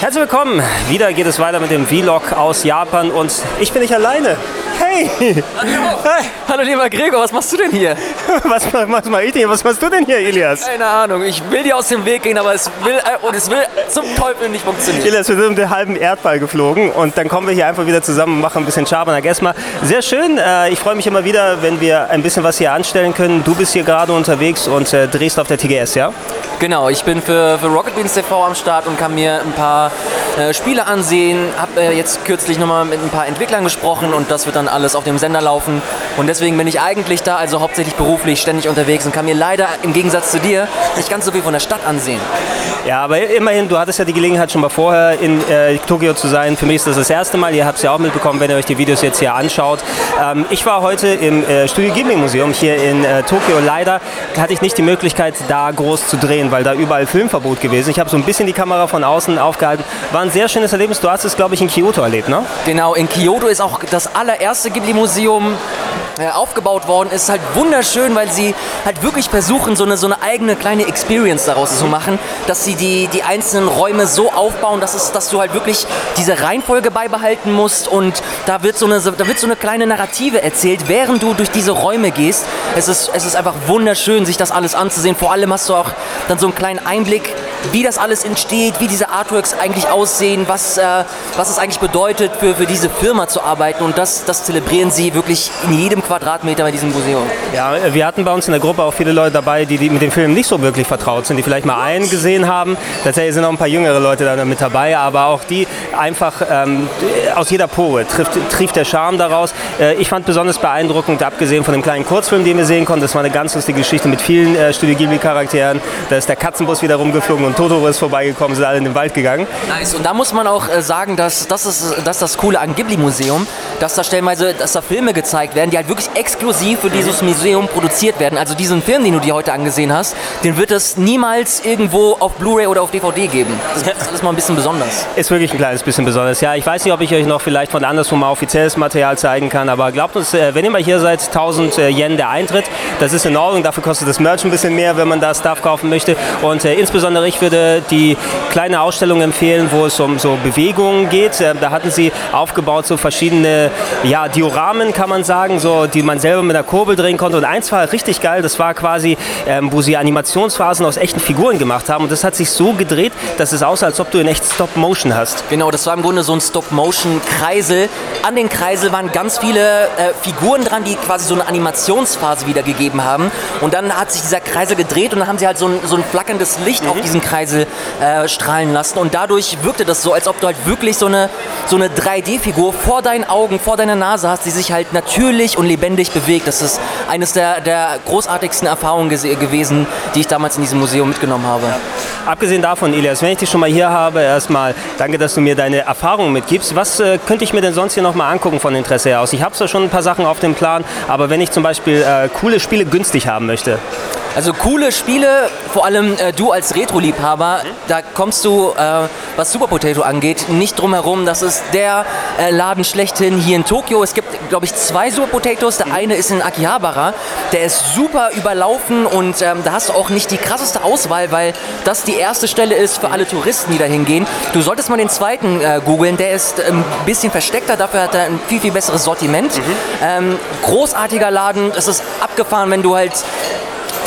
Herzlich willkommen! Wieder geht es weiter mit dem Vlog aus Japan und ich bin nicht alleine. Hey! Hallo. Hallo lieber Gregor, was machst du denn hier? Was, was mach ich denn hier? Was machst du denn hier, Elias? Keine Ahnung, ich will dir aus dem Weg gehen, aber es will äh, und es will zum Teufel nicht funktionieren. Elias, wir sind um den halben Erdball geflogen und dann kommen wir hier einfach wieder zusammen und machen ein bisschen Schabernack. Erstmal sehr schön. Äh, ich freue mich immer wieder, wenn wir ein bisschen was hier anstellen können. Du bist hier gerade unterwegs und äh, drehst auf der TGS, ja? Genau, ich bin für, für Rocket Beans TV am Start und kann mir ein paar äh, Spiele ansehen. Habe äh, jetzt kürzlich nochmal mit ein paar Entwicklern gesprochen und das wird dann alles auf dem Sender laufen. Und deswegen bin ich eigentlich da, also hauptsächlich beruflich, ständig unterwegs und kann mir leider im Gegensatz zu dir nicht ganz so viel von der Stadt ansehen. Ja, aber immerhin, du hattest ja die Gelegenheit schon mal vorher in äh, Tokio zu sein. Für mich ist das das erste Mal. Ihr habt es ja auch mitbekommen, wenn ihr euch die Videos jetzt hier anschaut. Ähm, ich war heute im äh, Studio Ghibli Museum hier in äh, Tokio. Leider hatte ich nicht die Möglichkeit, da groß zu drehen, weil da überall Filmverbot gewesen. Ich habe so ein bisschen die Kamera von außen aufgehalten. War ein sehr schönes Erlebnis. Du hast es, glaube ich, in Kyoto erlebt, ne? Genau, in Kyoto ist auch das allererste Ghibli-Museum äh, aufgebaut worden ist halt wunderschön, weil sie halt wirklich versuchen, so eine, so eine eigene kleine Experience daraus zu machen, dass sie die, die einzelnen Räume so aufbauen, dass, es, dass du halt wirklich diese Reihenfolge beibehalten musst und da wird, so eine, da wird so eine kleine Narrative erzählt, während du durch diese Räume gehst. Es ist, es ist einfach wunderschön, sich das alles anzusehen. Vor allem hast du auch dann so einen kleinen Einblick wie das alles entsteht, wie diese Artworks eigentlich aussehen, was, äh, was es eigentlich bedeutet, für, für diese Firma zu arbeiten. Und das, das zelebrieren sie wirklich in jedem Quadratmeter bei diesem Museum. Ja, wir hatten bei uns in der Gruppe auch viele Leute dabei, die, die mit dem Film nicht so wirklich vertraut sind, die vielleicht mal einen gesehen haben. Tatsächlich sind auch ein paar jüngere Leute da mit dabei, aber auch die einfach ähm, aus jeder Pore trifft, trieft der Charme daraus. Äh, ich fand besonders beeindruckend, abgesehen von dem kleinen Kurzfilm, den wir sehen konnten, das war eine ganz lustige Geschichte mit vielen äh, Studio Ghibli-Charakteren. Da ist der Katzenbus wieder rumgeflogen und Totoro ist vorbeigekommen, sind alle in den Wald gegangen. Nice. Und da muss man auch äh, sagen, dass das ist, das ist das Coole an Ghibli-Museum, dass da stellenweise dass da Filme gezeigt werden, die halt wirklich exklusiv für dieses Museum produziert werden. Also diesen Film, den du dir heute angesehen hast, den wird es niemals irgendwo auf Blu-ray oder auf DVD geben. Das ist mal ein bisschen besonders. Ist wirklich ein kleines bisschen besonders. Ja, ich weiß nicht, ob ich euch noch vielleicht von anderswo mal offizielles Material zeigen kann, aber glaubt uns, äh, wenn ihr mal hier seid, 1000 äh, Yen der Eintritt, das ist in Ordnung. Dafür kostet das Merch ein bisschen mehr, wenn man da Stuff kaufen möchte. Und insbesondere ich würde die kleine Ausstellung empfehlen, wo es um so Bewegungen geht. Äh, da hatten sie aufgebaut so verschiedene ja, Dioramen, kann man sagen, so, die man selber mit der Kurbel drehen konnte. Und eins war richtig geil, das war quasi, ähm, wo sie Animationsphasen aus echten Figuren gemacht haben. Und das hat sich so gedreht, dass es aussah, als ob du in echt Stop-Motion hast. Genau, das war im Grunde so ein Stop-Motion-Kreisel. An den Kreisel waren ganz viele äh, Figuren dran, die quasi so eine Animationsphase wiedergegeben haben. Und dann hat sich dieser Kreisel gedreht und dann haben sie halt so ein, so ein flackerndes Licht mhm. auf diesen Kreisel äh, strahlen lassen. Und dadurch wirkte das so, als ob du halt wirklich so eine, so eine 3D-Figur vor deinen Augen, vor deiner Nase hast, die sich halt natürlich und lebendig bewegt. Das ist eines der, der großartigsten Erfahrungen gewesen, die ich damals in diesem Museum mitgenommen habe. Abgesehen davon, Elias, wenn ich dich schon mal hier habe, erstmal danke, dass du mir deine Erfahrungen mitgibst. Was äh, könnte ich mir denn sonst hier noch mal angucken von Interesse her aus? Ich habe zwar schon ein paar Sachen auf dem Plan, aber wenn ich zum Beispiel äh, coole Spiele günstig haben möchte. Also coole Spiele, vor allem äh, du als Retro-Liebhaber, da kommst du, äh, was Super Potato angeht, nicht drum herum. Das ist der äh, Laden schlechthin hier in Tokio. Es gibt, glaube ich, zwei Super Potatoes. Der eine ist in Akihabara. Der ist super überlaufen und ähm, da hast du auch nicht die krasseste Auswahl, weil das die erste Stelle ist für alle Touristen, die da hingehen. Du solltest mal den zweiten äh, googeln. Der ist ein bisschen versteckter, dafür hat er ein viel, viel besseres Sortiment. Mhm. Ähm, großartiger Laden. Es ist abgefahren, wenn du halt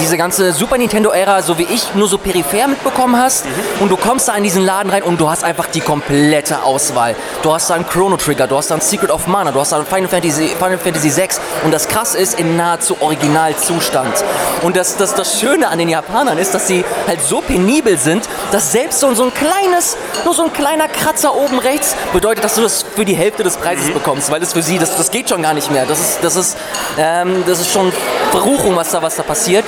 diese ganze Super Nintendo-Ära, so wie ich, nur so peripher mitbekommen hast. Mhm. Und du kommst da in diesen Laden rein und du hast einfach die komplette Auswahl. Du hast da einen Chrono Trigger, du hast da ein Secret of Mana, du hast da ein Final Fantasy, Final Fantasy VI. Und das krass ist, in nahezu Originalzustand. Und das, das, das Schöne an den Japanern ist, dass sie halt so penibel sind, dass selbst so, so ein kleines, nur so ein kleiner Kratzer oben rechts bedeutet, dass du das für die Hälfte des Preises mhm. bekommst, weil das für sie, das, das geht schon gar nicht mehr. Das ist, das ist, ähm, das ist schon Verruchung, was da, was da passiert.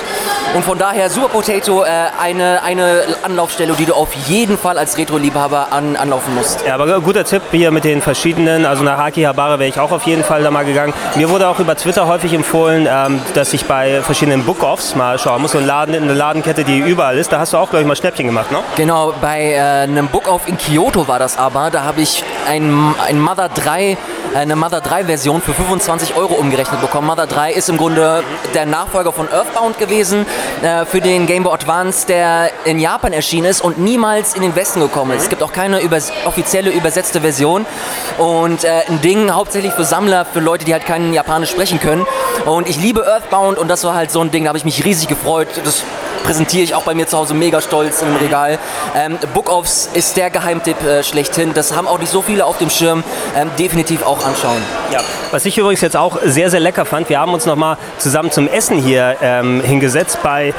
Und von daher Super Potato äh, eine, eine Anlaufstelle, die du auf jeden Fall als Retro-Liebhaber an, anlaufen musst. Ja, aber guter Tipp hier mit den verschiedenen, also nach Akihabara wäre ich auch auf jeden Fall da mal gegangen. Mir wurde auch über Twitter häufig empfohlen, ähm, dass ich bei verschiedenen Book-Offs mal schauen muss. So ein Laden, eine Ladenkette, die überall ist. Da hast du auch, glaube ich, mal Schnäppchen gemacht, ne? Genau, bei äh, einem Book-Off in Kyoto war das aber. Da habe ich ein, ein Mother 3 eine Mother 3 Version für 25 Euro umgerechnet bekommen. Mother 3 ist im Grunde der Nachfolger von Earthbound gewesen äh, für den Game Boy Advance, der in Japan erschienen ist und niemals in den Westen gekommen ist. Es gibt auch keine übers offizielle übersetzte Version und äh, ein Ding hauptsächlich für Sammler, für Leute, die halt kein Japanisch sprechen können. Und ich liebe Earthbound und das war halt so ein Ding, da habe ich mich riesig gefreut. Das präsentiere ich auch bei mir zu Hause mega stolz im Regal. Ähm, Book-Offs ist der Geheimtipp äh, schlechthin. Das haben auch nicht so viele auf dem Schirm. Ähm, definitiv auch anschauen. Ja, was ich übrigens jetzt auch sehr, sehr lecker fand, wir haben uns nochmal zusammen zum Essen hier ähm, hingesetzt bei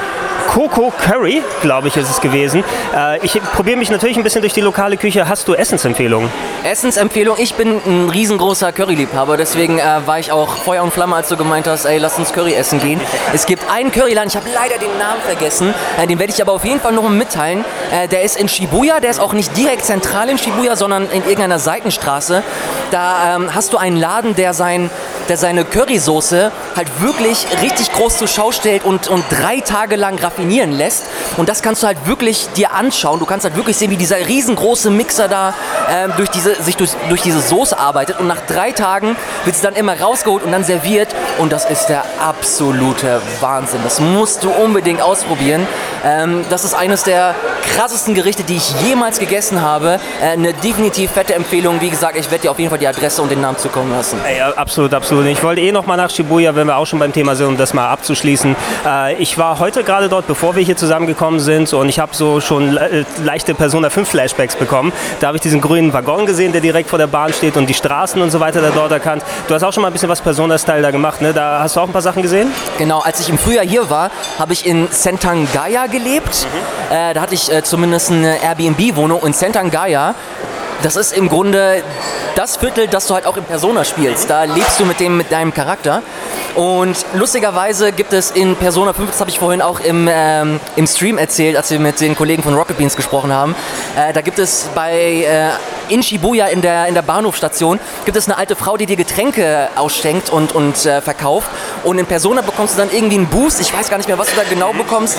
Coco Curry, glaube ich, ist es gewesen. Äh, ich probiere mich natürlich ein bisschen durch die lokale Küche. Hast du Essensempfehlungen? Essensempfehlung, ich bin ein riesengroßer Curry-Liebhaber, deswegen äh, war ich auch Feuer und Flamme, als du gemeint hast, ey, lass uns Curry essen gehen. Es gibt einen Curryladen, ich habe leider den Namen vergessen, äh, den werde ich aber auf jeden Fall noch mitteilen. Äh, der ist in Shibuya, der ist auch nicht direkt zentral in Shibuya, sondern in irgendeiner Seitenstraße. Da ähm, hast du einen Laden, der, sein, der seine Currysoße halt wirklich richtig groß zur Schau stellt und, und drei Tage lang raffinieren lässt. Und das kannst du halt wirklich dir anschauen. Du kannst halt wirklich sehen, wie dieser riesengroße Mixer da ähm, durch diese, sich durch, durch diese Soße arbeitet. Und nach drei Tagen wird sie dann immer rausgeholt und dann serviert. Und das ist der absolute Wahnsinn. Das musst du unbedingt ausprobieren. Ähm, das ist eines der krassesten Gerichte, die ich jemals gegessen habe. Äh, eine definitiv fette Empfehlung. Wie gesagt, ich werde dir auf jeden Fall die Adresse und den Namen zukommen lassen. Ey, absolut, absolut. Ich wollte eh noch mal nach Shibuya, wenn wir auch schon beim Thema sind, um das mal abzuschließen. Äh, ich war heute gerade dort, bevor wir hier zusammengekommen sind und ich habe so schon le leichte Persona 5 Flashbacks bekommen. Da habe ich diesen grünen Waggon gesehen, der direkt vor der Bahn steht und die Straßen und so weiter da dort erkannt. Du hast auch schon mal ein bisschen was Persona-Style da gemacht, ne? Da hast du auch ein paar Sachen gesehen? Genau, als ich im Frühjahr hier war, habe ich in Sentangaya gelebt. Mhm. Äh, da hatte ich äh, zumindest eine Airbnb-Wohnung in Sentangaya. Das ist im Grunde das Viertel, das du halt auch in Persona spielst. Da lebst du mit, dem, mit deinem Charakter. Und lustigerweise gibt es in Persona 5, das habe ich vorhin auch im, ähm, im Stream erzählt, als wir mit den Kollegen von Rocket Beans gesprochen haben, äh, da gibt es bei äh, in Shibuya in der, in der Bahnhofstation gibt es eine alte Frau, die dir Getränke ausschenkt und, und äh, verkauft. Und in Persona bekommst du dann irgendwie einen Boost. Ich weiß gar nicht mehr, was du da genau bekommst.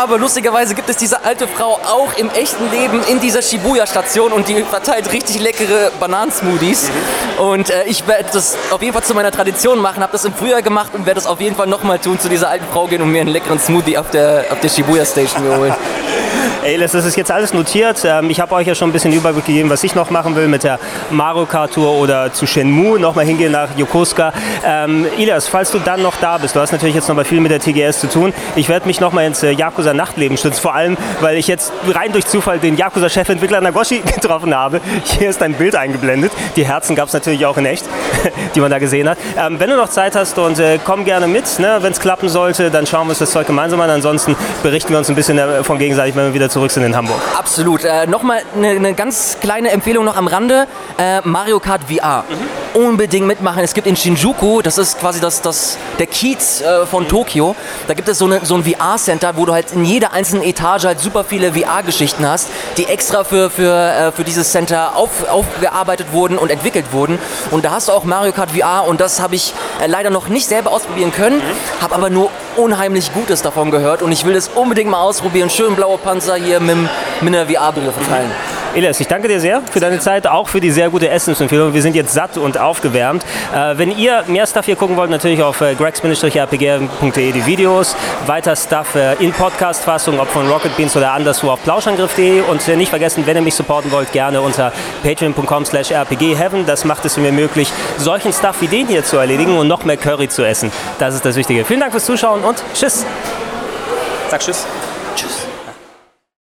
Aber lustigerweise gibt es diese alte Frau auch im echten Leben in dieser Shibuya-Station und die verteilt richtig leckere Bananensmoothies. Und äh, ich werde das auf jeden Fall zu meiner Tradition machen, habe das im Frühjahr gemacht und werde das auf jeden Fall nochmal tun, zu dieser alten Frau gehen und mir einen leckeren Smoothie auf der, auf der Shibuya Station holen. Ey, das ist jetzt alles notiert. Ähm, ich habe euch ja schon ein bisschen Überblick gegeben, was ich noch machen will mit der Mario Kart Tour oder zu Shenmue, nochmal hingehen nach Yokosuka. Ähm, Ilias, falls du dann noch da bist, du hast natürlich jetzt noch mal viel mit der TGS zu tun. Ich werde mich nochmal ins äh, Yakuza Nachtleben stützen, vor allem, weil ich jetzt rein durch Zufall den Yakuza-Chefentwickler Nagoshi getroffen habe. Hier ist ein Bild eingeblendet. Die Herzen gab es natürlich auch in echt, die man da gesehen hat. Ähm, wenn du noch Zeit hast und äh, komm gerne mit, ne? wenn es klappen sollte, dann schauen wir uns das Zeug gemeinsam an. Ansonsten berichten wir uns ein bisschen davon gegenseitig, wenn wir wieder zurück sind in Hamburg. Absolut. Äh, Nochmal eine ne ganz kleine Empfehlung noch am Rande. Äh, Mario Kart VR. Mhm. Unbedingt mitmachen. Es gibt in Shinjuku, das ist quasi das, das, der Kiez äh, von Tokio, da gibt es so, eine, so ein VR-Center, wo du halt in jeder einzelnen Etage halt super viele VR-Geschichten hast, die extra für, für, äh, für dieses Center auf, aufgearbeitet wurden und entwickelt wurden. Und da hast du auch Mario Kart VR und das habe ich äh, leider noch nicht selber ausprobieren können, mhm. habe aber nur unheimlich Gutes davon gehört und ich will das unbedingt mal ausprobieren. Schön blaue Panzer hier mit, mit einer VR-Brille verteilen. Elias, ich danke dir sehr für deine Zeit, auch für die sehr gute Essensempfehlung. Wir sind jetzt satt und aufgewärmt. Äh, wenn ihr mehr Stuff hier gucken wollt, natürlich auf äh, gregs-rpg.de die Videos. Weiter Stuff äh, in Podcast-Fassung, ob von Rocket Beans oder anderswo auf plauschangriff.de. Und äh, nicht vergessen, wenn ihr mich supporten wollt, gerne unter patreon.com slash rpgheaven. Das macht es mir möglich, solchen Stuff wie den hier zu erledigen und noch mehr Curry zu essen. Das ist das Wichtige. Vielen Dank fürs Zuschauen und tschüss. Sag tschüss. Tschüss.